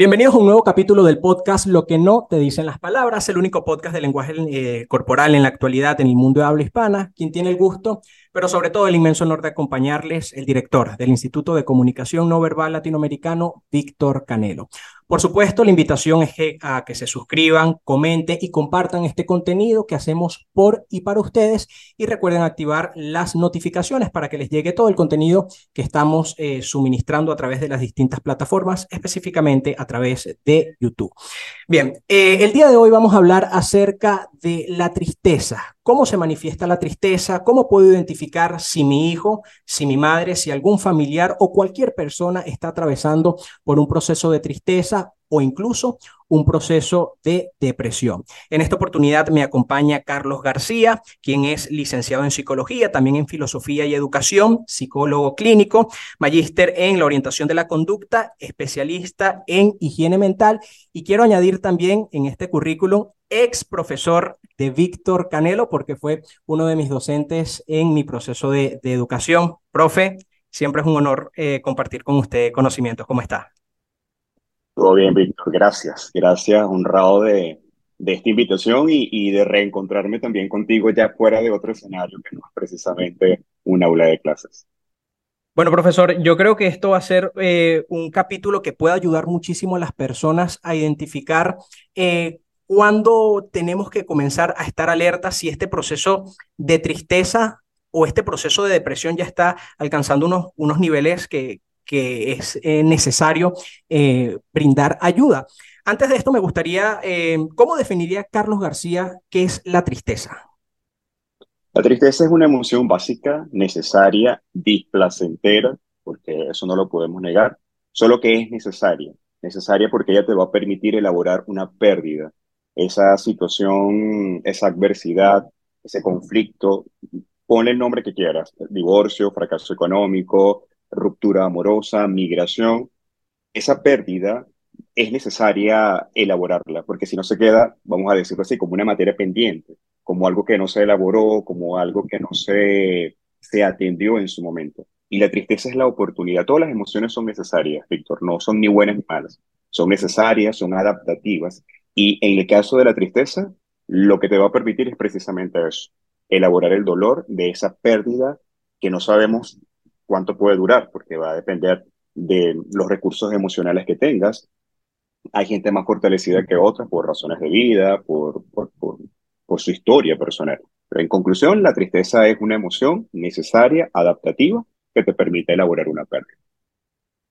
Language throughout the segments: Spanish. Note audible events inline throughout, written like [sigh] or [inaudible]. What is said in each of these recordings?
Bienvenidos a un nuevo capítulo del podcast Lo que no te dicen las palabras, el único podcast de lenguaje eh, corporal en la actualidad en el mundo de habla hispana. Quien tiene el gusto, pero sobre todo el inmenso honor de acompañarles, el director del Instituto de Comunicación No Verbal Latinoamericano, Víctor Canelo. Por supuesto, la invitación es a que se suscriban, comenten y compartan este contenido que hacemos por y para ustedes y recuerden activar las notificaciones para que les llegue todo el contenido que estamos eh, suministrando a través de las distintas plataformas, específicamente a través de YouTube. Bien, eh, el día de hoy vamos a hablar acerca de la tristeza, cómo se manifiesta la tristeza, cómo puedo identificar si mi hijo, si mi madre, si algún familiar o cualquier persona está atravesando por un proceso de tristeza o incluso un proceso de depresión. En esta oportunidad me acompaña Carlos García, quien es licenciado en psicología, también en filosofía y educación, psicólogo clínico, magíster en la orientación de la conducta, especialista en higiene mental y quiero añadir también en este currículum ex profesor de Víctor Canelo, porque fue uno de mis docentes en mi proceso de, educación. Profe, siempre es un honor eh, compartir con usted conocimientos. ¿Cómo está? Todo bien, Víctor. Gracias. Gracias. Honrado de, de esta invitación y, de reencontrarme también contigo ya fuera de otro escenario que no es precisamente un aula de clases. Bueno, profesor, yo creo que esto va a ser eh, un capítulo que pueda ayudar muchísimo a las personas a identificar eh, cuándo tenemos que comenzar a estar alerta si este proceso de tristeza o este proceso de depresión ya está alcanzando unos, unos niveles que, que es eh, necesario eh, brindar ayuda. Antes de esto, me gustaría, eh, ¿cómo definiría Carlos García qué es la tristeza? La tristeza es una emoción básica, necesaria, displacentera, porque eso no lo podemos negar, solo que es necesaria. Necesaria porque ella te va a permitir elaborar una pérdida, esa situación, esa adversidad, ese conflicto, ponle el nombre que quieras, divorcio, fracaso económico, ruptura amorosa, migración, esa pérdida es necesaria elaborarla, porque si no se queda, vamos a decirlo así, como una materia pendiente, como algo que no se elaboró, como algo que no se, se atendió en su momento. Y la tristeza es la oportunidad. Todas las emociones son necesarias, Víctor, no son ni buenas ni malas. Son necesarias, son adaptativas y en el caso de la tristeza, lo que te va a permitir es precisamente eso, elaborar el dolor de esa pérdida que no sabemos cuánto puede durar, porque va a depender de los recursos emocionales que tengas. Hay gente más fortalecida que otras por razones de vida, por, por, por, por su historia personal. Pero en conclusión, la tristeza es una emoción necesaria, adaptativa, que te permite elaborar una pérdida.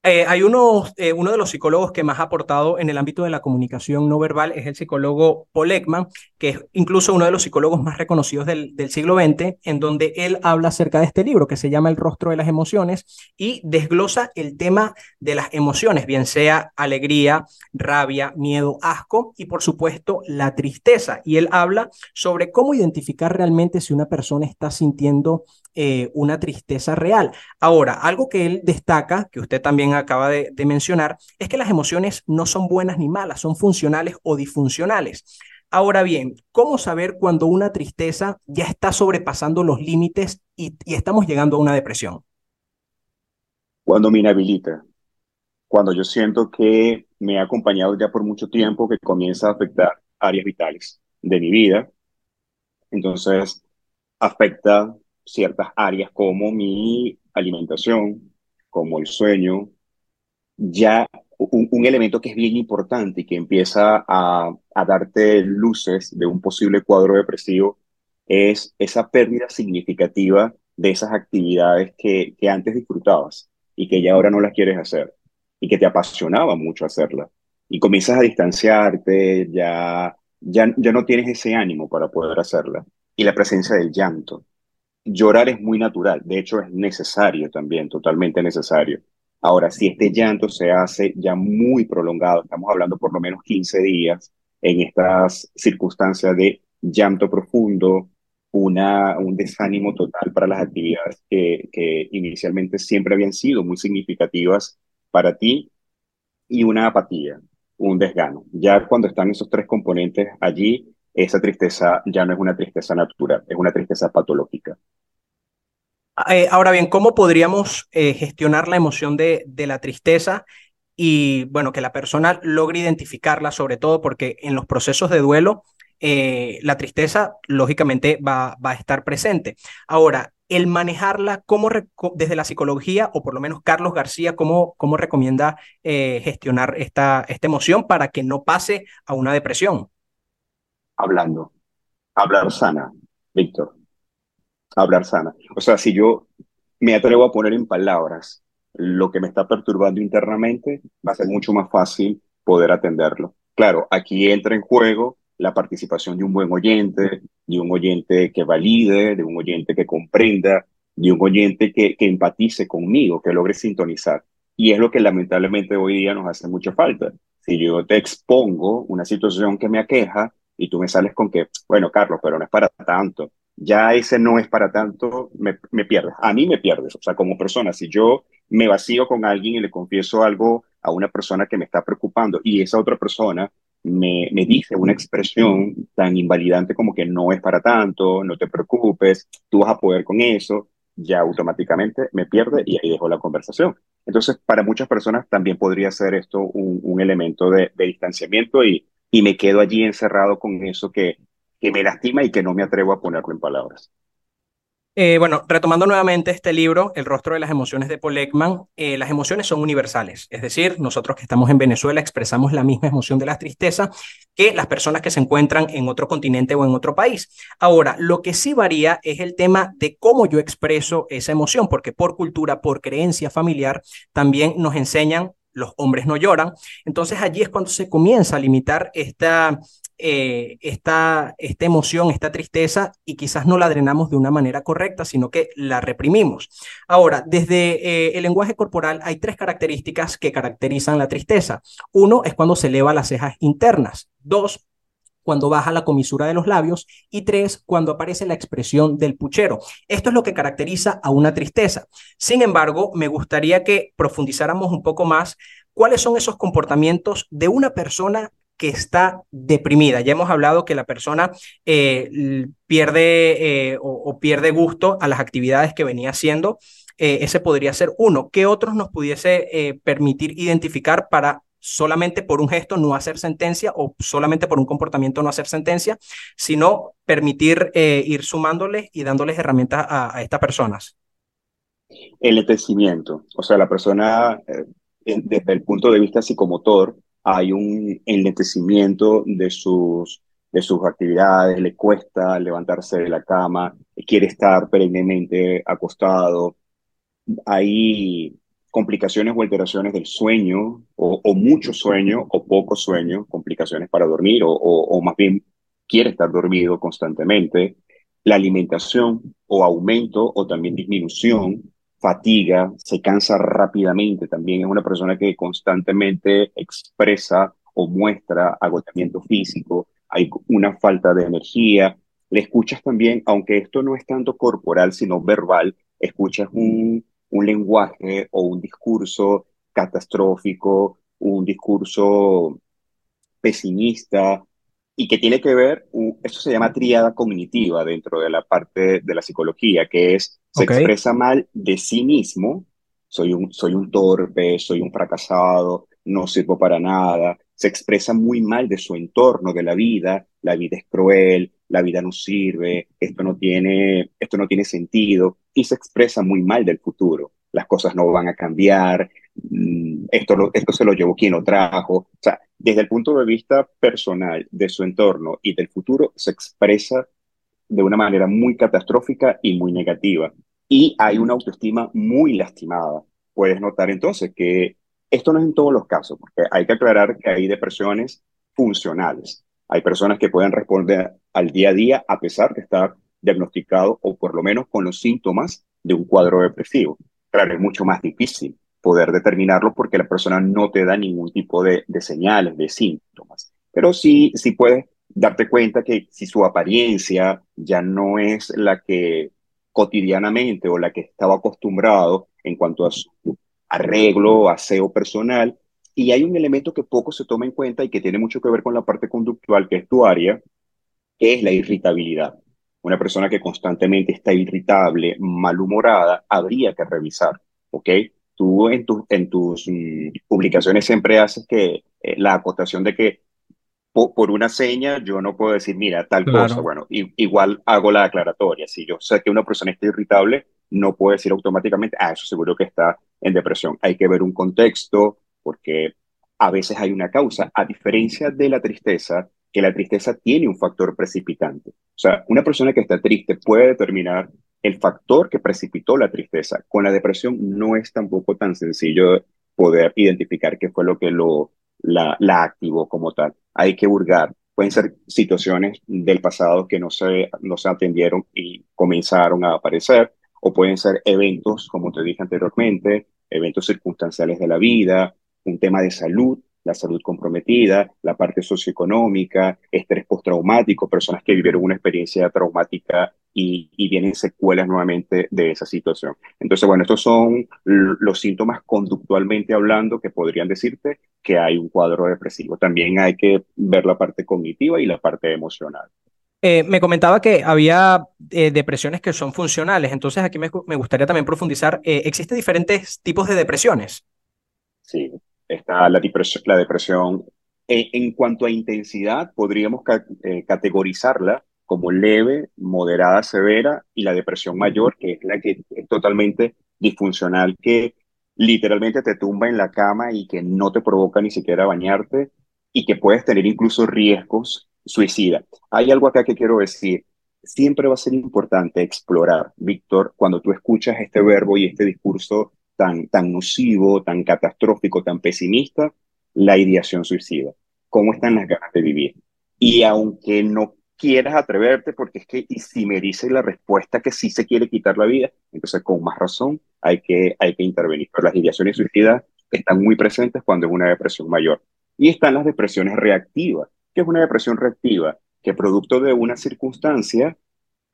Eh, hay uno, eh, uno de los psicólogos que más ha aportado en el ámbito de la comunicación no verbal, es el psicólogo Paul que es incluso uno de los psicólogos más reconocidos del siglo XX, en donde él habla acerca de este libro que se llama El rostro de las emociones y desglosa el tema de las emociones, bien sea alegría, rabia, miedo, asco y por supuesto la tristeza. Y él habla sobre cómo identificar realmente si una persona está sintiendo eh, una tristeza real. Ahora, algo que él destaca, que usted también acaba de, mencionar, es que las emociones no son buenas ni malas, son funcionales o disfuncionales. Ahora bien, ¿cómo saber cuando una tristeza ya está sobrepasando los límites y, estamos llegando a una depresión? Cuando me inhabilita, cuando yo siento que me ha acompañado ya por mucho tiempo, que comienza a afectar áreas vitales de mi vida, entonces afecta ciertas áreas como mi alimentación, como el sueño, ya un, elemento que es bien importante y que empieza a, darte luces de un posible cuadro depresivo es esa pérdida significativa de esas actividades que, antes disfrutabas y que ya ahora no las quieres hacer y que te apasionaba mucho hacerlas. Y comienzas a distanciarte, ya, ya, ya no tienes ese ánimo para poder hacerla. Y la presencia del llanto llorar es muy natural, de hecho es necesario también, totalmente necesario. Ahora, si este llanto se hace ya muy prolongado, estamos hablando por lo menos 15 días en estas circunstancias de llanto profundo, una, un desánimo total para las actividades que, que inicialmente siempre habían sido muy significativas para ti y una apatía, un desgano. Ya cuando están esos tres componentes allí, esa tristeza ya no es una tristeza natural, es una tristeza patológica. Eh, ahora bien, ¿cómo podríamos eh, gestionar la emoción de, la tristeza y bueno, que la persona logre identificarla, sobre todo porque en los procesos de duelo, eh, la tristeza lógicamente va, va a estar presente. Ahora, el manejarla, ¿cómo desde la psicología, o por lo menos Carlos García, cómo, cómo recomienda gestionar esta, esta emoción para que no pase a una depresión? Hablando, hablar sana, Víctor, hablar sana. O sea, si yo me atrevo a poner en palabras lo que me está perturbando internamente, va a ser mucho más fácil poder atenderlo. Claro, aquí entra en juego la participación de un buen oyente, de un oyente que valide, de un oyente que comprenda, de un oyente que, que empatice conmigo, que logre sintonizar. Y es lo que lamentablemente hoy día nos hace mucha falta. Si yo te expongo una situación que me aqueja y tú me sales con que, bueno, Carlos, pero no es para tanto, ya ese no es para tanto, me, me pierdes. A mí me pierdes. O sea, como persona, si yo me vacío con alguien y le confieso algo a una persona que me está preocupando y esa otra persona me, me, dice una expresión tan invalidante como que no es para tanto, no te preocupes, tú vas a poder con eso, ya automáticamente me pierde y ahí dejo la conversación. Entonces, para muchas personas también podría ser esto un, elemento de, de distanciamiento y, y, me quedo allí encerrado con eso que, que me lastima y que no me atrevo a ponerlo en palabras. Eh, bueno, retomando nuevamente este libro, El rostro de las emociones de Paul Ekman, eh, las emociones son universales, es decir, nosotros que estamos en Venezuela expresamos la misma emoción de la tristeza que las personas que se encuentran en otro continente o en otro país. Ahora, lo que sí varía es el tema de cómo yo expreso esa emoción, porque por cultura, por creencia familiar, también nos enseñan los hombres no lloran. Entonces allí es cuando se comienza a limitar esta, eh, esta, esta emoción, esta tristeza, y quizás no la drenamos de una manera correcta, sino que la reprimimos. Ahora, desde eh, el lenguaje corporal hay tres características que caracterizan la tristeza. Uno es cuando se eleva las cejas internas. Dos, cuando baja la comisura de los labios y tres, cuando aparece la expresión del puchero. Esto es lo que caracteriza a una tristeza. Sin embargo, me gustaría que profundizáramos un poco más cuáles son esos comportamientos de una persona que está deprimida. Ya hemos hablado que la persona eh, pierde eh, o, pierde gusto a las actividades que venía haciendo. Eh, ese podría ser uno. ¿Qué otros nos pudiese permitir identificar para solamente por un gesto no hacer sentencia o solamente por un comportamiento no hacer sentencia, sino permitir ir sumándoles y dándoles herramientas a, estas personas? El entendimiento, o sea, la persona desde el punto de vista psicomotor hay un enlentecimiento de sus, de sus actividades, le cuesta levantarse de la cama, quiere estar perennemente acostado. Hay complicaciones o alteraciones del sueño, o, mucho sueño, o poco sueño, complicaciones para dormir, o, o más bien quiere estar dormido constantemente. La alimentación o aumento o también disminución fatiga, se cansa rápidamente también, es una persona que constantemente expresa o muestra agotamiento físico, hay una falta de energía, le escuchas también, aunque esto no es tanto corporal, sino verbal, escuchas un, un lenguaje o un discurso catastrófico, un discurso pesimista, y que tiene que ver, esto se llama triada cognitiva dentro de la parte de la psicología, que es, se expresa mal de sí mismo, soy un, soy un torpe, soy un fracasado, no sirvo para nada, se expresa muy mal de su entorno, de la vida, la vida es cruel, la vida no sirve, esto no tiene, esto no tiene sentido, y se expresa muy mal del futuro, las cosas no van a cambiar, mm, esto, esto se lo llevó quien lo trajo, o sea, desde el punto de vista personal, de su entorno y del futuro, se expresa de una manera muy catastrófica y muy negativa. Y hay una autoestima muy lastimada. Puedes notar entonces que esto no es en todos los casos, porque hay que aclarar que hay depresiones funcionales. Hay personas que pueden responder al día a día a pesar de estar diagnosticado o por lo menos con los síntomas de un cuadro depresivo. Claro, es mucho más difícil poder determinarlo porque la persona no te da ningún tipo de, señales, de síntomas. Pero sí, sí puedes darte cuenta que si su apariencia ya no es la que cotidianamente o la que estaba acostumbrado en cuanto a su arreglo, aseo personal, y hay un elemento que poco se toma en cuenta y que tiene mucho que ver con la parte conductual, que es tu área, que es la irritabilidad. Una persona que constantemente está irritable, malhumorada, habría que revisar, ¿ok? tú en, en tus mm, publicaciones siempre haces que eh, la acotación de que por, una seña yo no puedo decir, mira, tal cosa. Bueno, igual hago la aclaratoria. Si yo sé que una persona está irritable, no puedo decir automáticamente, ah, eso seguro que está en depresión. Hay que ver un contexto, porque a veces hay una causa, a diferencia de la tristeza, que la tristeza tiene un factor precipitante. O sea, una persona que está triste puede determinar el factor que precipitó la tristeza. Con la depresión no es tampoco tan sencillo poder identificar qué fue lo que lo, la, la activó como tal. Hay que hurgar. Pueden ser situaciones del pasado que no se, no se atendieron y comenzaron a aparecer, o pueden ser eventos, como te dije anteriormente, eventos circunstanciales de la vida, un tema de salud la salud comprometida, la parte socioeconómica, estrés postraumático, personas que vivieron una experiencia traumática y, y, vienen secuelas nuevamente de esa situación. Entonces, bueno, estos son los síntomas conductualmente hablando que podrían decirte que hay un cuadro depresivo. También hay que ver la parte cognitiva y la parte emocional. Eh, me comentaba que había eh, depresiones que son funcionales, entonces aquí me, me gustaría también profundizar. Eh, ¿Existen diferentes tipos de depresiones? Sí, está la depresión. La depresión. En, cuanto a intensidad, podríamos eh, categorizarla como leve, moderada, severa y la depresión mayor, que es la que es totalmente disfuncional, que literalmente te tumba en la cama y que no te provoca ni siquiera bañarte y que puedes tener incluso riesgos suicida. Hay algo acá que quiero decir. Siempre va a ser importante explorar, Víctor, cuando tú escuchas este verbo y este discurso tan, tan nocivo, tan catastrófico, tan pesimista, la ideación suicida. ¿Cómo están las ganas de vivir? Y aunque no quieras atreverte, porque es que y si me dice la respuesta que sí se quiere quitar la vida, entonces con más razón hay que, hay que intervenir. Pero las ideaciones suicidas están muy presentes cuando es una depresión mayor. Y están las depresiones reactivas. ¿Qué es una depresión reactiva? Que producto de una circunstancia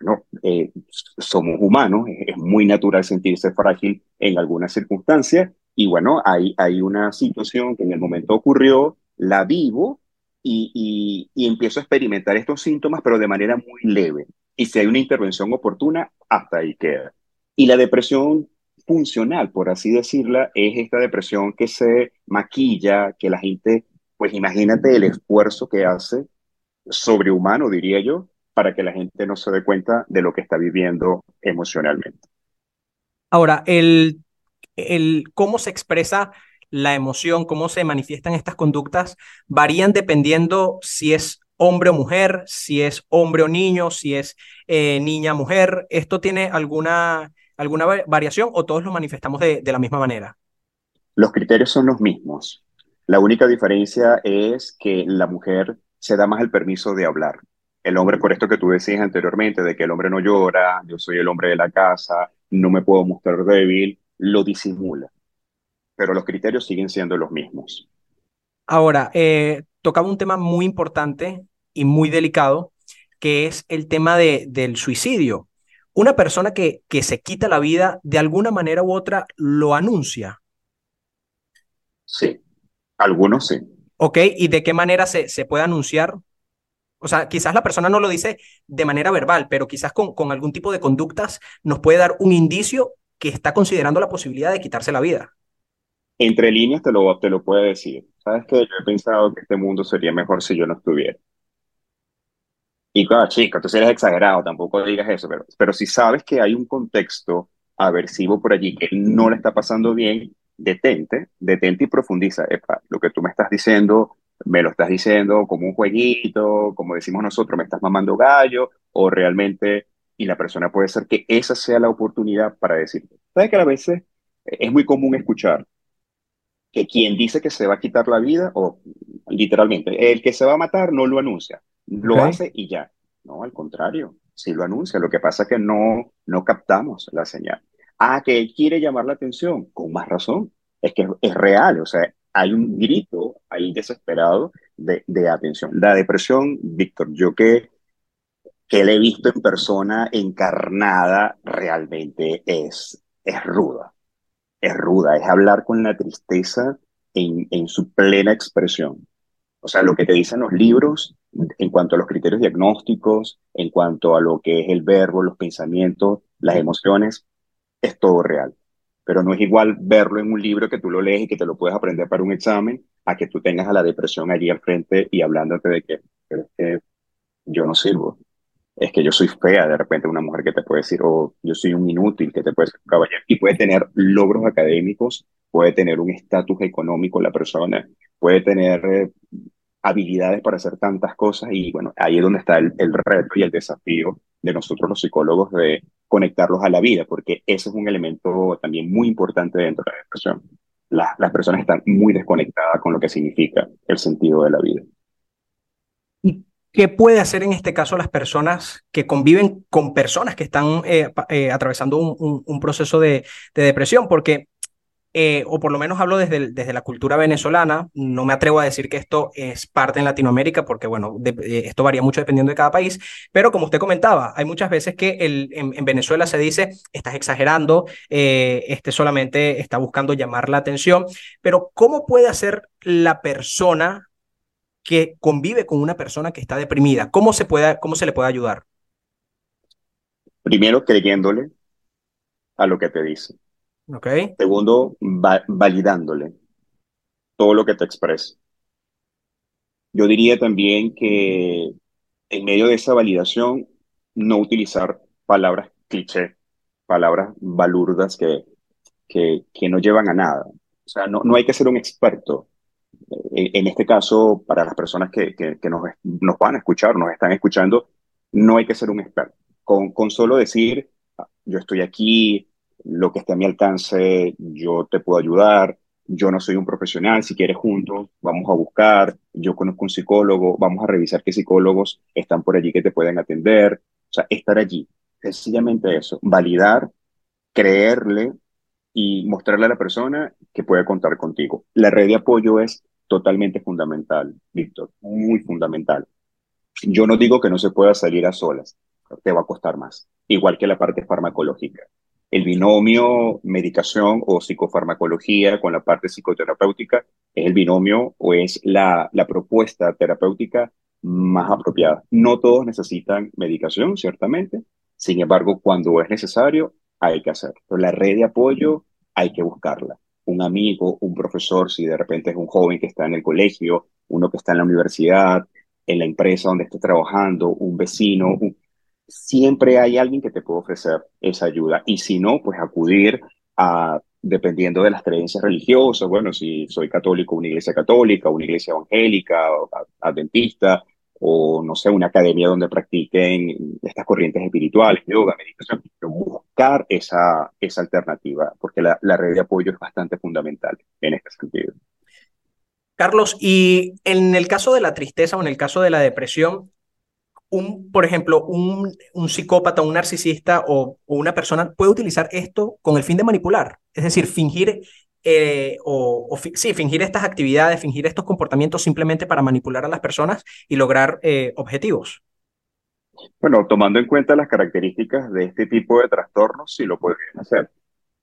no, eh, somos humanos, es, muy natural sentirse frágil en algunas circunstancias y bueno, hay, hay una situación que en el momento ocurrió, la vivo y, y, empiezo a experimentar estos síntomas, pero de manera muy leve. Y si hay una intervención oportuna, hasta ahí queda. Y la depresión funcional, por así decirla, es esta depresión que se maquilla, que la gente, pues imagínate el esfuerzo que hace sobrehumano, diría yo, para que la gente no se dé cuenta de lo que está viviendo emocionalmente. Ahora, el, el cómo se expresa la emoción, cómo se manifiestan estas conductas, varían dependiendo si es hombre o mujer, si es hombre o niño, si es eh, niña o mujer. ¿Esto tiene alguna, alguna variación o todos lo manifestamos de, de la misma manera? Los criterios son los mismos. La única diferencia es que la mujer se da más el permiso de hablar el hombre, por esto que tú decías anteriormente, de que el hombre no llora, yo soy el hombre de la casa, no me puedo mostrar débil, lo disimula. Pero los criterios siguen siendo los mismos. Ahora, eh, tocaba un tema muy importante y muy delicado, que es el tema de, del suicidio. Una persona que, que se quita la vida, de alguna manera u otra, lo anuncia. Sí, algunos sí. Ok, ¿y de qué manera se, se puede anunciar? O sea, quizás la persona no lo dice de manera verbal, pero quizás con, con algún tipo de conductas nos puede dar un indicio que está considerando la posibilidad de quitarse la vida. Entre líneas te lo, te lo puede decir. Sabes que yo he pensado que este mundo sería mejor si yo no estuviera. Y claro, chico, tú eres exagerado, tampoco digas eso, pero, pero si sabes que hay un contexto aversivo por allí que no le está pasando bien, detente, detente y profundiza. Epa, lo que tú me estás diciendo me lo estás diciendo como un jueguito, como decimos nosotros, me estás mamando gallo, o realmente, y la persona puede ser que esa sea la oportunidad para decirte. ¿Sabes que a veces es muy común escuchar que quien dice que se va a quitar la vida, o literalmente, el que se va a matar no lo anuncia, lo hace y ya. No, al contrario, sí lo anuncia. Lo que pasa es que no, no captamos la señal. Ah, que él quiere llamar la atención, con más razón. Es que es real, o sea, hay un grito ahí desesperado de, de atención. La depresión, Víctor, yo que, que la he visto en persona encarnada, realmente es, es ruda. Es ruda, es hablar con la tristeza en, su plena expresión. O sea, lo que te dicen los libros en cuanto a los criterios diagnósticos, en cuanto a lo que es el verbo, los pensamientos, las emociones, es todo real. pero no es igual verlo en un libro que tú lo lees y que te lo puedes aprender para un examen, a que tú tengas a la depresión allí al frente y hablándote de que yo no sirvo, es que yo soy fea, de repente una mujer que te puede decir, oh, yo soy un inútil, que te puede decir, caballero, y puede tener logros académicos, puede tener un estatus económico la persona, puede tener eh, habilidades para hacer tantas cosas y bueno, ahí es donde está el, el, reto y el desafío de nosotros los psicólogos de conectarlos a la vida, porque ese es un elemento también muy importante dentro de la depresión. las personas están muy desconectadas con lo que significa el sentido de la vida. ¿Qué puede hacer en este caso las personas que conviven con personas que están eh, eh, atravesando un, un, proceso de, de, depresión? Porque, eh, o por lo menos hablo desde, desde la cultura venezolana, no me atrevo a decir que esto es parte en Latinoamérica, porque bueno, esto varía mucho dependiendo de cada país, pero como usted comentaba, hay muchas veces que el, en, en, Venezuela se dice, estás exagerando, este solamente está buscando llamar la atención, pero ¿cómo puede hacer la persona que convive con una persona que está deprimida? ¿Cómo se, puede, cómo se le puede ayudar? Primero, creyéndole a lo que te dice. Okay. Segundo, validándole todo lo que te expresa. Yo diría también que en medio de esa validación, no utilizar palabras cliché, palabras balurdas que, que, que no llevan a nada. O sea, no, no hay que ser un experto en este caso, para las personas que, que, nos, nos, van a escuchar, nos están escuchando, no hay que ser un experto. Con, con solo decir, ah, yo estoy aquí, lo que esté a mi alcance, yo te puedo ayudar, yo no soy un profesional, si quieres juntos, vamos a buscar, yo conozco un psicólogo, vamos a revisar qué psicólogos están por allí que te pueden atender, o sea, estar allí, sencillamente eso, validar, creerle y mostrarle a la persona que puede contar contigo. La red de apoyo es totalmente fundamental, Víctor, muy fundamental. Yo no digo que no se pueda salir a solas, te va a costar más, igual que la parte farmacológica. El binomio medicación o psicofarmacología con la parte psicoterapéutica es el binomio o es la, la propuesta terapéutica más apropiada. No todos necesitan medicación, ciertamente, sin embargo, cuando es necesario, hay que hacerlo. La red de apoyo hay que buscarla un amigo, un profesor, si de repente es un joven que está en el colegio, uno que está en la universidad, en la empresa donde esté trabajando, un vecino, siempre hay alguien que te puede ofrecer esa ayuda. Y si no, pues acudir a, dependiendo de las creencias religiosas, bueno, si soy católico, una iglesia católica, una iglesia evangélica, adventista, o no sé, una academia donde practiquen estas corrientes espirituales, yoga, meditación, buscar esa, esa alternativa, porque la, red de apoyo es bastante fundamental en este sentido. Carlos, y en el caso de la tristeza o en el caso de la depresión, un, por ejemplo, un, un psicópata, un narcisista o, una persona puede utilizar esto con el fin de manipular, es decir, fingir eh, o, sí, fingir estas actividades, fingir estos comportamientos simplemente para manipular a las personas y lograr eh, objetivos. Bueno, tomando en cuenta las características de este tipo de trastornos, sí lo podrían hacer.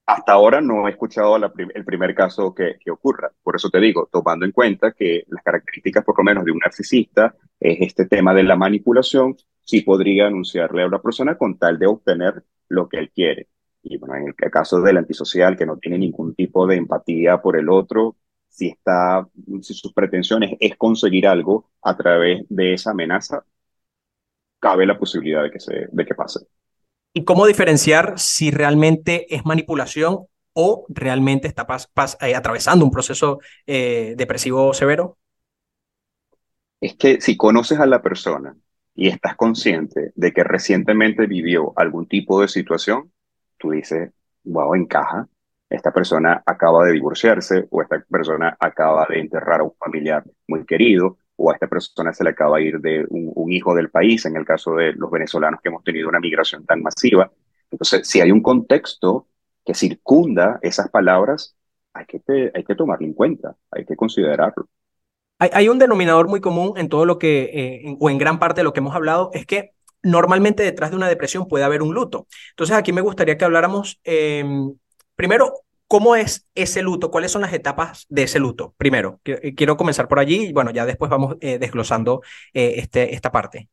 Hasta ahora no he escuchado el primer caso que, que, ocurra. Por eso te digo, tomando en cuenta que las características, por lo menos, de un narcisista es este tema de la manipulación, sí podría anunciarle a una persona con tal de obtener lo que él quiere. Y bueno, en el caso del antisocial, que no tiene ningún tipo de empatía por el otro, si, está, si sus pretensiones es conseguir algo a través de esa amenaza, cabe la posibilidad de que, se, de que pase. ¿Y cómo diferenciar si realmente es manipulación o realmente está pas, pas, eh, atravesando un proceso eh, depresivo severo? Es que si conoces a la persona y estás consciente de que recientemente vivió algún tipo de situación, tú dices, wow, encaja. Esta persona acaba de divorciarse o esta persona acaba de enterrar a un familiar muy querido o a esta persona se le acaba de ir de un, hijo del país, en el caso de los venezolanos que hemos tenido una migración tan masiva. Entonces, si hay un contexto que circunda esas palabras, hay que, hay que tomarlo en cuenta, hay que considerarlo. Hay, hay un denominador muy común en todo lo que, eh, o en gran parte de lo que hemos hablado, es que normalmente detrás de una depresión puede haber un luto. Entonces aquí me gustaría que habláramos em, primero cómo es ese luto, cuáles son las etapas de ese luto. Primero, eh, quiero comenzar por allí y bueno, ya después vamos eh, desglosando eh, este, esta parte.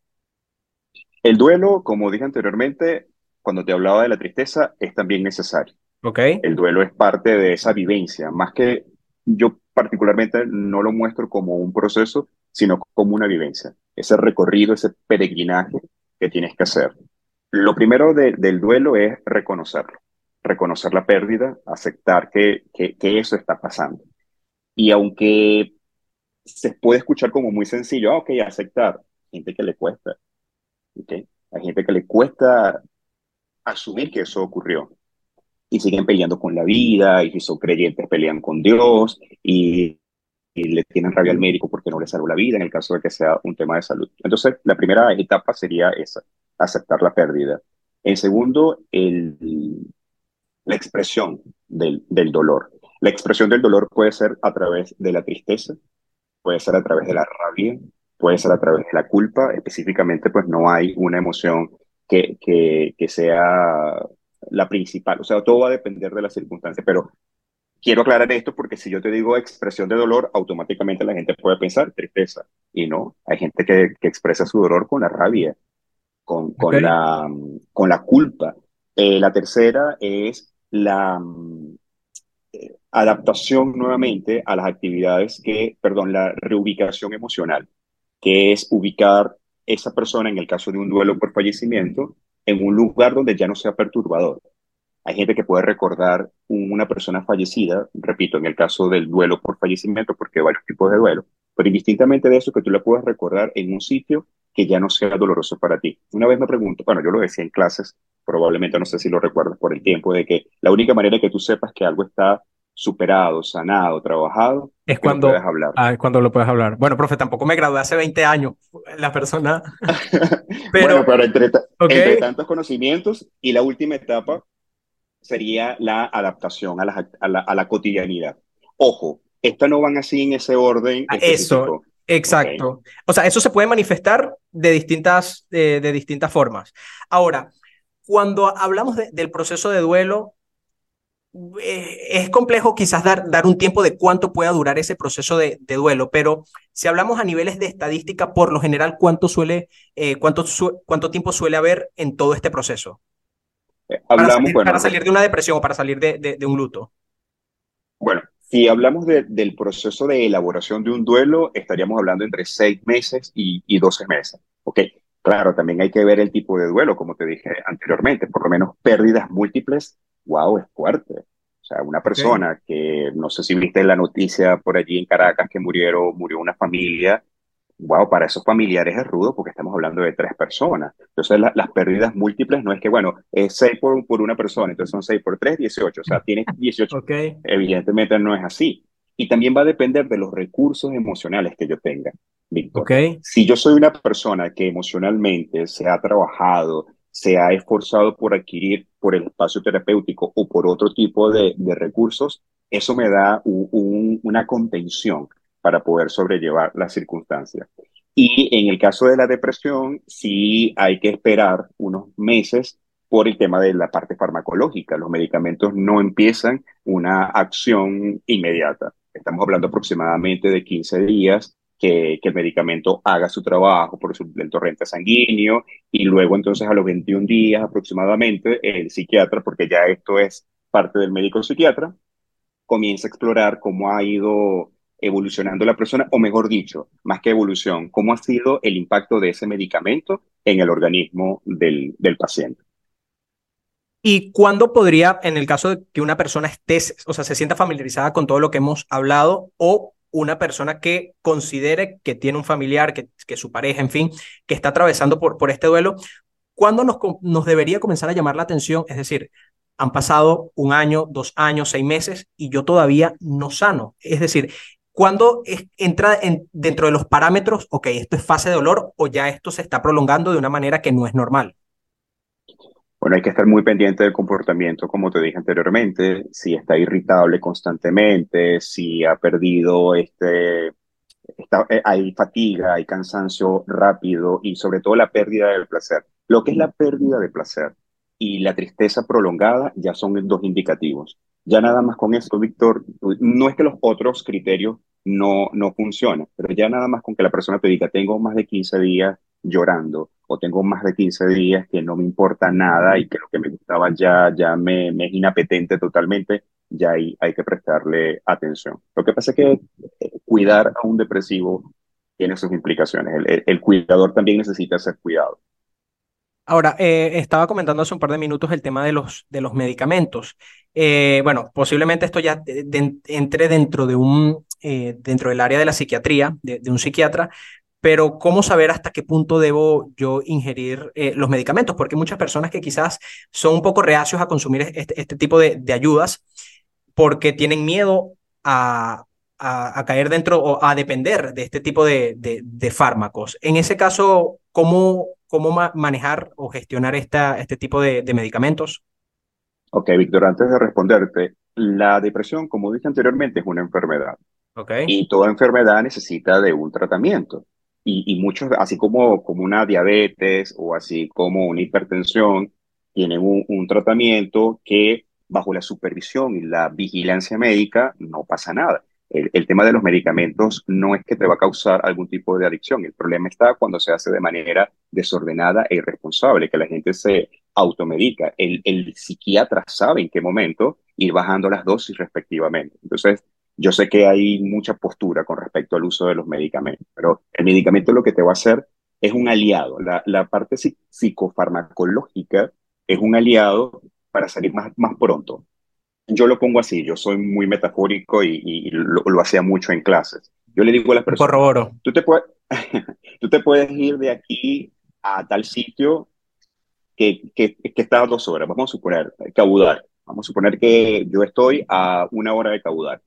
El duelo, como dije anteriormente, cuando te hablaba de la tristeza, es también necesario. Okay. El duelo es parte de esa vivencia, más que yo particularmente no lo muestro como un proceso, sino como una vivencia, ese recorrido, ese peregrinaje que tienes que hacer. Lo primero del duelo es reconocerlo, reconocer la pérdida, aceptar que, que, eso está pasando. Y aunque se puede escuchar como muy sencillo, ah, ok, aceptar, gente que le cuesta, ¿okay? hay gente que le cuesta asumir que eso ocurrió y siguen peleando con la vida y son creyentes pelean con Dios y, y le tienen rabia al médico porque no le salvó la vida en el caso de que sea un tema de salud. Entonces, la primera etapa sería esa, aceptar la pérdida. En segundo, el, la expresión del, del dolor. La expresión del dolor puede ser a través de la tristeza, puede ser a través de la rabia, puede ser a través de la culpa. Específicamente, pues no hay una emoción que, que, que sea la principal. O sea, todo va a depender de la circunstancia, pero quiero aclarar esto porque si yo te digo expresión de dolor, automáticamente la gente puede pensar tristeza. Y no, hay gente que, que expresa su dolor con la rabia, con, con, la, con la culpa. Eh, la tercera es la eh, adaptación nuevamente a las actividades que, perdón, la reubicación emocional, que es ubicar esa persona, en el caso de un duelo por fallecimiento, en un lugar donde ya no sea perturbador. Hay gente que puede recordar una persona fallecida, repito, en el caso del duelo por fallecimiento, porque hay varios tipos de duelo, pero indistintamente de eso, que tú la puedas recordar en un sitio que ya no sea doloroso para ti. Una vez me pregunto, bueno, yo lo decía en clases, probablemente no sé si lo recuerdas por el tiempo, de que la única manera que tú sepas que algo está superado, sanado, trabajado, es cuando, lo hablar. Ah, cuando lo puedes hablar. Bueno, profe, tampoco me gradué hace 20 años, la persona. [laughs] pero, bueno, pero entre, entre, tantos conocimientos y la última etapa sería la adaptación a la, a la, a la cotidianidad. Ojo, estas no van así en ese orden. Ah, eso, exacto. O sea, eso se puede manifestar de distintas, de, de distintas formas. Ahora, cuando hablamos del proceso de duelo, eh, es complejo quizás dar, dar un tiempo de cuánto pueda durar ese proceso de, duelo, pero si hablamos a niveles de estadística, por lo general, ¿cuánto, suele, eh, cuánto, cuánto tiempo suele haber en todo este proceso? Eh, hablamos, para, salir, de una depresión o para salir de, de, un luto. Bueno, si hablamos del proceso de elaboración de un duelo, estaríamos hablando entre seis meses y, y 12 meses. ¿ok? Claro, también hay que ver el tipo de duelo, como te dije anteriormente, por lo menos pérdidas múltiples wow, es fuerte. O sea, una persona que, no sé si viste la noticia por allí en Caracas que murieron, murió una familia, wow, para esos familiares es rudo porque estamos hablando de tres personas. Entonces, las pérdidas múltiples no es que, bueno, es seis por, por una persona, entonces son seis por tres, dieciocho. O sea, tienes dieciocho. [laughs] Okay. Evidentemente no es así. Y también va a depender de los recursos emocionales que yo tenga. Víctor. Okay. Si yo soy una persona que emocionalmente se ha trabajado, se ha esforzado por adquirir por el espacio terapéutico o por otro tipo de, recursos, eso me da una contención para poder sobrellevar las circunstancias. Y en el caso de la depresión, sí hay que esperar unos meses por el tema de la parte farmacológica. Los medicamentos no empiezan una acción inmediata. Estamos hablando aproximadamente de 15 días que, el medicamento haga su trabajo por el torrente sanguíneo y luego entonces a los 21 días aproximadamente el psiquiatra, porque ya esto es parte del médico psiquiatra, comienza a explorar cómo ha ido evolucionando la persona, o mejor dicho, más que evolución, cómo ha sido el impacto de ese medicamento en el organismo del, del paciente. ¿Y cuándo podría, en el caso de que una persona esté, o sea, se sienta familiarizada con todo lo que hemos hablado o una persona que considere que tiene un familiar, que, que su pareja, en fin, que está atravesando por, por este duelo, ¿cuándo nos, nos debería comenzar a llamar la atención? Es decir, han pasado un año, dos años, seis meses y yo todavía no sano. Es decir, ¿cuándo entra en, dentro de los parámetros, ok, esto es fase de dolor o ya esto se está prolongando de una manera que no es normal? Bueno, hay que estar muy pendiente del comportamiento, como te dije anteriormente, si está irritable constantemente, si ha perdido este, eh, hay fatiga, hay cansancio rápido y sobre todo la pérdida del placer. Lo que es la pérdida de placer y la tristeza prolongada ya son dos indicativos. Ya nada más con esto, Víctor, no es que los otros criterios no, no funcionen, pero ya nada más con que la persona te diga, tengo más de 15 días llorando o tengo más de 15 días que no me importa nada y que lo que me gustaba ya, ya me, es inapetente totalmente, ya ahí hay que prestarle atención. Lo que pasa es que cuidar a un depresivo tiene sus implicaciones. El, cuidador también necesita ser cuidado. Ahora, eh, estaba comentando hace un par de minutos el tema de los, de los medicamentos. Eh, bueno, posiblemente esto ya entre dentro de un, dentro del área de la psiquiatría, de, un psiquiatra, pero ¿cómo saber hasta qué punto debo yo ingerir eh, los medicamentos? Porque muchas personas que quizás son un poco reacios a consumir este, este tipo de, ayudas porque tienen miedo a, a, caer dentro o a depender de este tipo de, de, fármacos. En ese caso, ¿cómo, cómo manejar o gestionar esta, este tipo de, medicamentos? Ok, Víctor, antes de responderte, la depresión, como dije anteriormente, es una enfermedad. Okay. Y toda enfermedad necesita de un tratamiento y, muchos, así como, como una diabetes o así como una hipertensión, tienen un, tratamiento que bajo la supervisión y la vigilancia médica no pasa nada. El, tema de los medicamentos no es que te va a causar algún tipo de adicción. El problema está cuando se hace de manera desordenada e irresponsable, que la gente se automedica. El, el psiquiatra sabe en qué momento ir bajando las dosis respectivamente. Entonces, yo sé que hay mucha postura con respecto al uso de los medicamentos, pero el medicamento lo que te va a hacer es un aliado. La, la parte psicofarmacológica es un aliado para salir más, más pronto. Yo lo pongo así, yo soy muy metafórico y, lo, hacía mucho en clases. Yo le digo a las personas, Corroboro. Tú, te puedes, [laughs] tú te puedes ir de aquí a tal sitio que, que, que está a dos horas, vamos a suponer, caudar. Vamos a suponer que yo estoy a una hora de caudar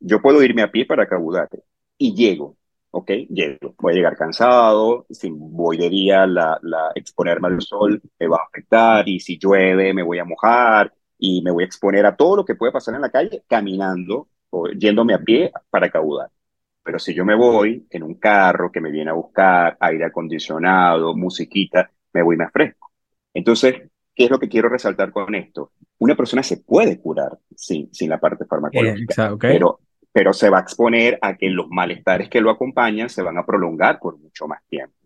yo puedo irme a pie para Cabudate y llego, ¿ok? Llego. Voy a llegar cansado, si voy de día, la, la exponerme al sol me va a afectar y si llueve me voy a mojar y me voy a exponer a todo lo que puede pasar en la calle caminando o yéndome a pie para Cabudate. Pero si yo me voy en un carro que me viene a buscar, aire acondicionado, musiquita, me voy más fresco. Entonces, ¿qué es lo que quiero resaltar con esto? Una persona se puede curar sin, sin la parte farmacológica, eh, pero pero se va a exponer a que los malestares que lo acompañan se van a prolongar por mucho más tiempo.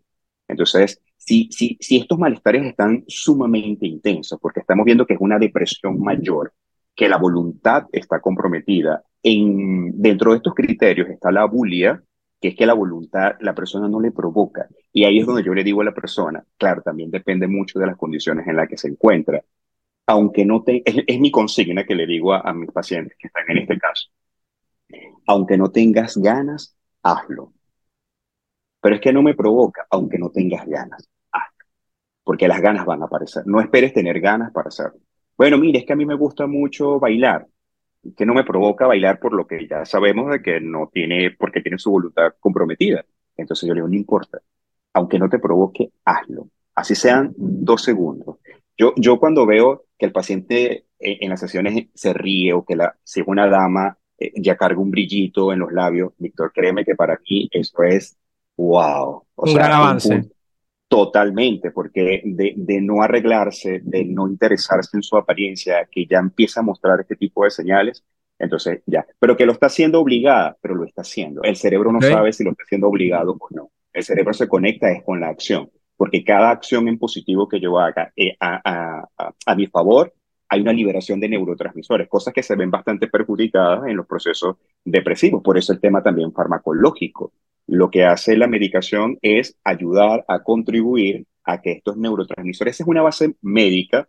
Entonces, si, si, si estos malestares están sumamente intensos, porque estamos viendo que es una depresión mayor, que la voluntad está comprometida, en, dentro de estos criterios está la bulia, que es que la voluntad la persona no le provoca. Y ahí es donde yo le digo a la persona, claro, también depende mucho de las condiciones en las que se encuentra. Aunque no te, es, mi consigna que le digo a, a mis pacientes que están en este caso aunque no tengas ganas, hazlo. Pero es que no me provoca, aunque no tengas ganas, hazlo. Porque las ganas van a aparecer. No esperes tener ganas para hacerlo. Bueno, mire, es que a mí me gusta mucho bailar, que no me provoca bailar por lo que ya sabemos de que no tiene, porque tiene su voluntad comprometida. Entonces yo le digo, no importa, aunque no te provoque, hazlo. Así sean dos segundos. Yo, yo cuando veo que el paciente en, las sesiones se ríe o que la, si es una dama eh, ya carga un brillito en los labios. Víctor, créeme que para mí eso es wow. un gran avance. totalmente, porque de, de, no arreglarse, de no interesarse en su apariencia, que ya empieza a mostrar este tipo de señales, entonces ya. Pero que lo está haciendo obligada, pero lo está haciendo. El cerebro no sabe si lo está haciendo obligado o no. El cerebro se conecta es con la acción, porque cada acción en positivo que yo haga eh, a, a, a mi favor hay una liberación de neurotransmisores, cosas que se ven bastante perjudicadas en los procesos depresivos. Por eso el tema también farmacológico. Lo que hace la medicación es ayudar a contribuir a que estos neurotransmisores, es una base médica,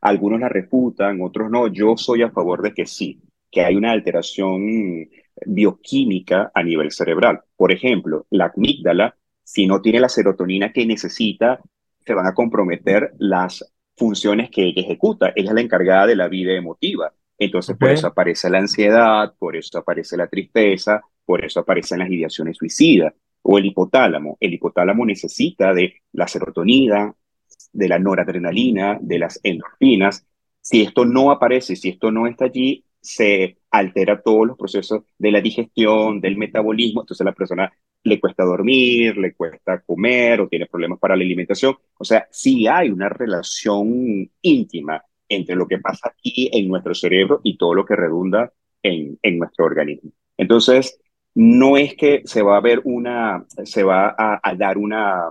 algunos la refutan, otros no. Yo soy a favor de que sí, que hay una alteración bioquímica a nivel cerebral. Por ejemplo, la amígdala, si no tiene la serotonina que necesita, se van a comprometer las funciones que ella ejecuta. Ella es la encargada de la vida emotiva. Entonces, por eso aparece la ansiedad, por eso aparece la tristeza, por eso aparecen las ideaciones suicidas. O el hipotálamo. El hipotálamo necesita de la serotonina, de la noradrenalina, de las endorfinas. Si esto no aparece, si esto no está allí, se altera todos los procesos de la digestión, del metabolismo. Entonces la persona le cuesta dormir, le cuesta comer o tiene problemas para la alimentación. O sea, sí hay una relación íntima entre lo que pasa aquí en nuestro cerebro y todo lo que redunda en, en nuestro organismo. Entonces, no es que se va a ver una, se va a, dar una,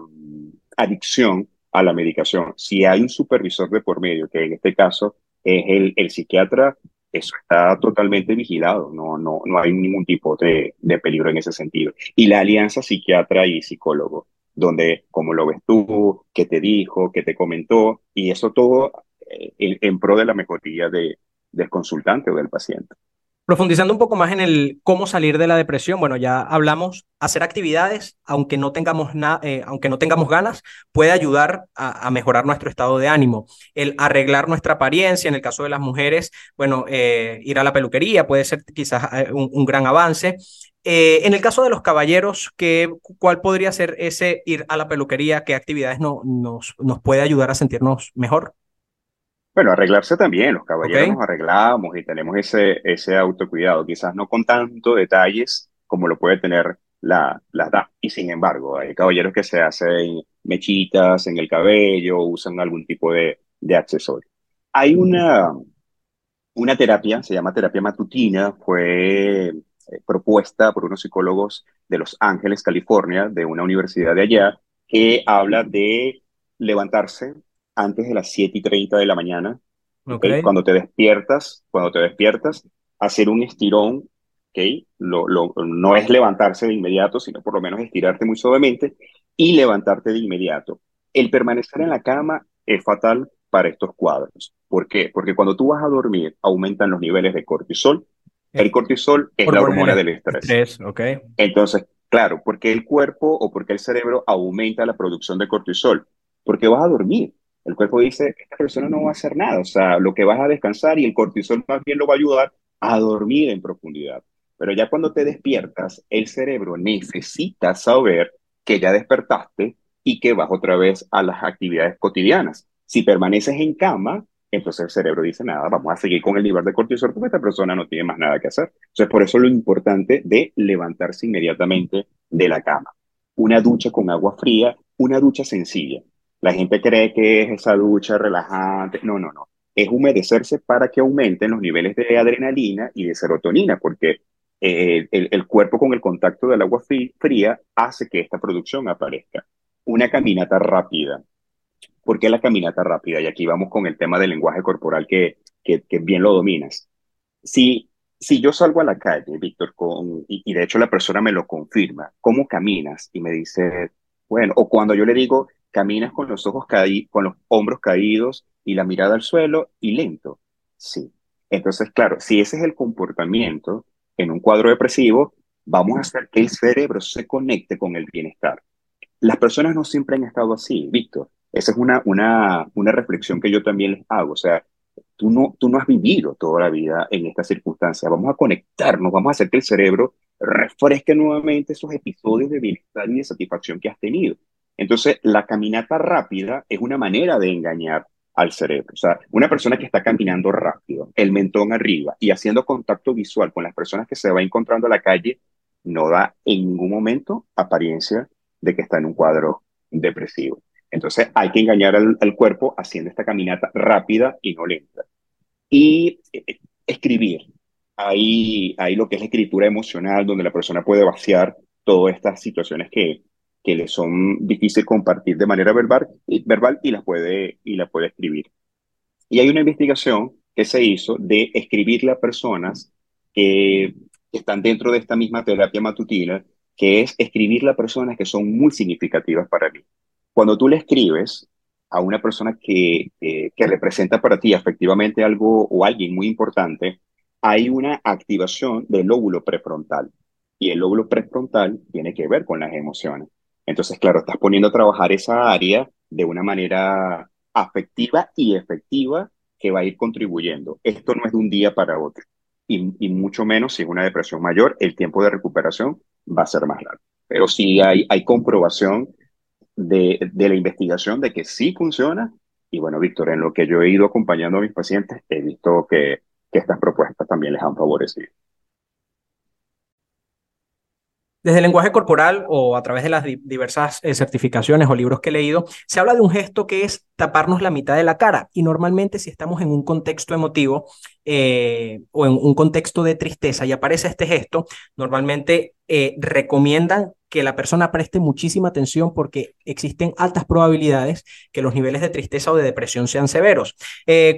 adicción a la medicación. Si hay un supervisor de por medio, que en este caso es el, psiquiatra, eso está totalmente vigilado, no, no, no hay ningún tipo de, de peligro en ese sentido. Y la alianza psiquiatra y psicólogo, donde, como lo ves tú, qué te dijo, qué te comentó, y eso todo eh, en, en, pro de la mejoría de, del consultante o del paciente. Profundizando un poco más en el cómo salir de la depresión, bueno, ya hablamos, hacer actividades, aunque no tengamos, eh, aunque no tengamos ganas, puede ayudar a, mejorar nuestro estado de ánimo. El arreglar nuestra apariencia, en el caso de las mujeres, bueno, eh, ir a la peluquería puede ser quizás eh, un, gran avance. en el caso de los caballeros, ¿qué, ¿cuál podría ser ese ir a la peluquería? ¿Qué actividades no, nos, nos puede ayudar a sentirnos mejor? Bueno, arreglarse también, los caballeros nos arreglamos y tenemos ese, ese autocuidado, quizás no con tanto detalles como lo puede tener la, la edad. Y sin embargo, hay caballeros que se hacen mechitas en el cabello, usan algún tipo de, de accesorio. Hay una, una terapia, se llama terapia matutina, fue eh, propuesta por unos psicólogos de Los Ángeles, California, de una universidad de allá, que habla de levantarse antes de las 7 y 30 de la mañana. Okay. Cuando te despiertas, cuando te despiertas, hacer un estirón, ¿okay? Lo, lo, no es levantarse de inmediato, sino por lo menos estirarte muy suavemente y levantarte de inmediato. El permanecer en la cama es fatal para estos cuadros. ¿Por qué? Porque cuando tú vas a dormir, aumentan los niveles de cortisol. El cortisol es la hormona del estrés. estrés okay. Entonces, claro, porque el cuerpo o porque el cerebro aumenta la producción de cortisol? Porque vas a dormir. El cuerpo dice, esta persona no va a hacer nada, o sea, lo que vas a descansar y el cortisol más bien lo va a ayudar a dormir en profundidad. Pero ya cuando te despiertas, el cerebro necesita saber que ya despertaste y que vas otra vez a las actividades cotidianas. Si permaneces en cama, entonces el cerebro dice, nada, vamos a seguir con el nivel de cortisol porque esta persona no tiene más nada que hacer. Entonces, por eso lo importante de levantarse inmediatamente de la cama. Una ducha con agua fría, una ducha sencilla. La gente cree que es esa ducha relajante. No, no, no. Es humedecerse para que aumenten los niveles de adrenalina y de serotonina, porque eh, el, cuerpo con el contacto del agua fría hace que esta producción aparezca. Una caminata rápida. ¿Por qué la caminata rápida? Y aquí vamos con el tema del lenguaje corporal que, que, que bien lo dominas. Si, si yo salgo a la calle, Víctor, con, y, y de hecho la persona me lo confirma, ¿cómo caminas? Y me dice, bueno, o cuando yo le digo, caminas con los ojos caídos, con los hombros caídos y la mirada al suelo y lento. Sí. Entonces, claro, si ese es el comportamiento en un cuadro depresivo, vamos a hacer que el cerebro se conecte con el bienestar. Las personas no siempre han estado así, Víctor. Esa es una, una, una reflexión que yo también les hago. O sea, tú no, tú no has vivido toda la vida en esta circunstancia. Vamos a conectarnos, vamos a hacer que el cerebro refresque nuevamente esos episodios de bienestar y de satisfacción que has tenido. Entonces, la caminata rápida es una manera de engañar al cerebro. O sea, una persona que está caminando rápido, el mentón arriba y haciendo contacto visual con las personas que se va encontrando a la calle, no da en ningún momento apariencia de que está en un cuadro depresivo. Entonces, hay que engañar al, cuerpo haciendo esta caminata rápida y no lenta. Y eh, escribir. Ahí, ahí lo que es la escritura emocional, donde la persona puede vaciar todas estas situaciones que, que le son difíciles compartir de manera verbal verbal y las puede, y la puede escribir. Y hay una investigación que se hizo de escribirle a personas que, están dentro de esta misma terapia matutina, que es escribirle a personas que son muy significativas para mí. Cuando tú le escribes a una persona que, que representa para ti efectivamente algo o alguien muy importante, hay una activación del lóbulo prefrontal. Y el lóbulo prefrontal tiene que ver con las emociones. Entonces, claro, estás poniendo a trabajar esa área de una manera afectiva y efectiva que va a ir contribuyendo. Esto no es de un día para otro. Y, mucho menos si es una depresión mayor, el tiempo de recuperación va a ser más largo. Pero sí hay, hay comprobación de, de la investigación de que sí funciona. Y bueno, Víctor, en lo que yo he ido acompañando a mis pacientes, he visto que, que estas propuestas también les han favorecido. Desde el lenguaje corporal o a través de las diversas eh, certificaciones o libros que he leído, se habla de un gesto que es taparnos la mitad de la cara. Y normalmente si estamos en un contexto emotivo eh, o en un contexto de tristeza y aparece este gesto, normalmente eh, recomiendan que la persona preste muchísima atención porque existen altas probabilidades que los niveles de tristeza o de depresión sean severos.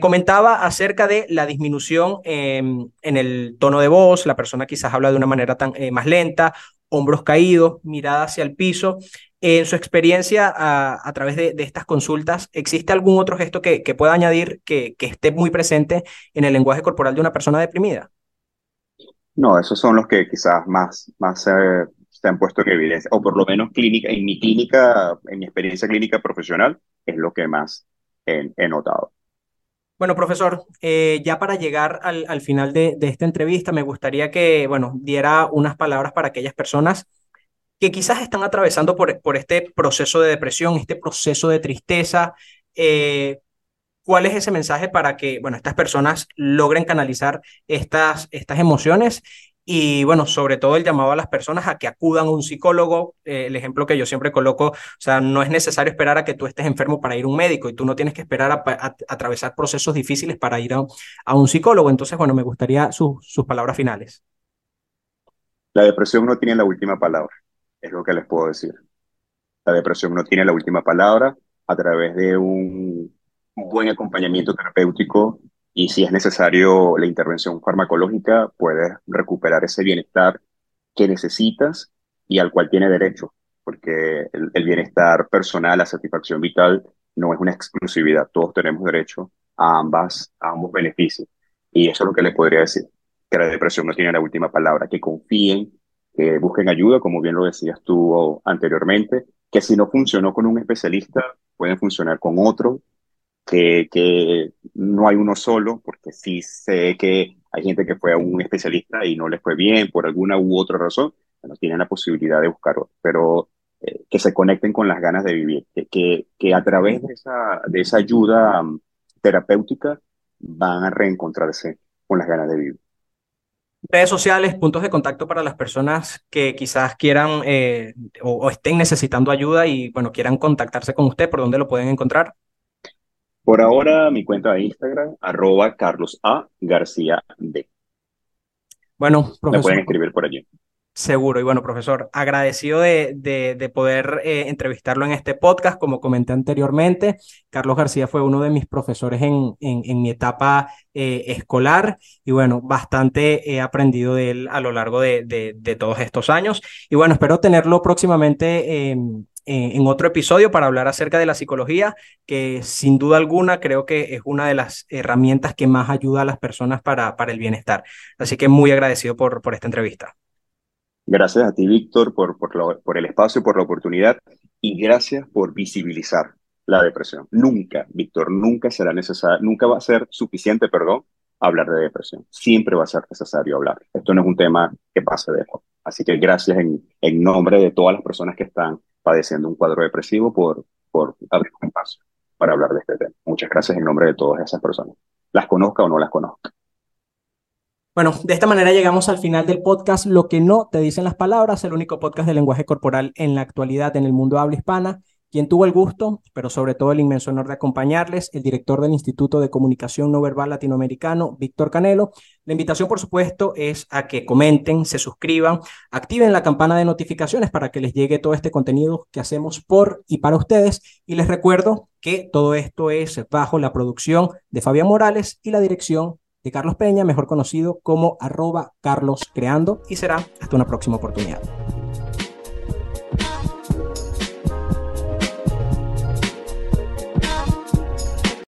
Comentaba acerca de la disminución em, en el tono de voz, la persona quizás habla de una manera tan, más lenta, hombros caídos, mirada hacia el piso. En su experiencia a, través de, estas consultas, ¿existe algún otro gesto que, pueda añadir que, esté muy presente en el lenguaje corporal de una persona deprimida? No, esos son los que quizás más, eh, se han puesto en evidencia, o por lo menos clínica, en mi clínica, en mi experiencia clínica profesional, es lo que más he, notado. Bueno, profesor, eh, ya para llegar al, final de, de, esta entrevista, me gustaría que, bueno, diera unas palabras para aquellas personas que quizás están atravesando por, por este proceso de depresión, este proceso de tristeza. Eh, ¿Cuál es ese mensaje para que, bueno, estas personas logren canalizar estas, estas emociones y bueno, sobre todo el llamado a las personas a que acudan a un psicólogo. Eh, el ejemplo que yo siempre coloco, o sea, no es necesario esperar a que tú estés enfermo para ir a un médico y tú no tienes que esperar a, atravesar procesos difíciles para ir a, un psicólogo. Entonces, bueno, me gustaría sus palabras finales. La depresión no tiene la última palabra, es lo que les puedo decir. La depresión no tiene la última palabra a través de un buen acompañamiento terapéutico y si es necesario la intervención farmacológica, puedes recuperar ese bienestar que necesitas y al cual tiene derecho, porque el, bienestar personal, la satisfacción vital, no es una exclusividad, todos tenemos derecho a, ambas, a ambos beneficios. Y eso es lo que les podría decir, que la depresión no tiene la última palabra, que confíen, que busquen ayuda, como bien lo decías tú anteriormente, que si no funcionó con un especialista, pueden funcionar con otro que, no hay uno solo, porque sí sé que hay gente que fue a un especialista y no les fue bien por alguna u otra razón, bueno, tienen la posibilidad de buscar otro, pero eh, que se conecten con las ganas de vivir, que, que, a través de esa, de esa ayuda um, terapéutica van a reencontrarse con las ganas de vivir. Redes sociales, puntos de contacto para las personas que quizás quieran eh, o, o, estén necesitando ayuda y bueno, quieran contactarse con usted, ¿por dónde lo pueden encontrar? Por ahora, mi cuenta de Instagram, arroba Carlos A. García D. Bueno, profesor. Me pueden escribir por allí. Seguro. Y bueno, profesor, agradecido de, de, poder eh, entrevistarlo en este podcast. Como comenté anteriormente, Carlos García fue uno de mis profesores en, en, mi etapa eh, escolar y bueno, bastante he aprendido de él a lo largo de, de todos estos años. Y bueno, espero tenerlo próximamente en otro episodio para hablar acerca de la psicología, que sin duda alguna creo que es una de las herramientas que más ayuda a las personas para, para el bienestar. Así que muy agradecido por, por esta entrevista. Gracias a ti, Víctor, por, por, el espacio, por la oportunidad y gracias por visibilizar la depresión. Nunca, Víctor, nunca será necesario, nunca va a ser suficiente, perdón, hablar de depresión. Siempre va a ser necesario hablar. Esto no es un tema que pase de. Así que gracias en, en nombre de todas las personas que están padeciendo un cuadro depresivo por, por abrir un espacio para hablar de este tema. Muchas gracias en nombre de todas esas personas. Las conozca o no las conozca. Bueno, de esta manera llegamos al final del podcast Lo que no te dicen las palabras, el único podcast de lenguaje corporal en la actualidad en el mundo habla hispana. Quien tuvo el gusto, pero sobre todo el inmenso honor de acompañarles, el director del Instituto de Comunicación No Verbal Latinoamericano, Víctor Canelo. La invitación, por supuesto, es a que comenten, se suscriban, activen la campana de notificaciones para que les llegue todo este contenido que hacemos por y para ustedes. Y les recuerdo que todo esto es bajo la producción de Fabián Morales y la dirección de Carlos Peña, mejor conocido como arroba Carlos Creando, y será hasta una próxima oportunidad.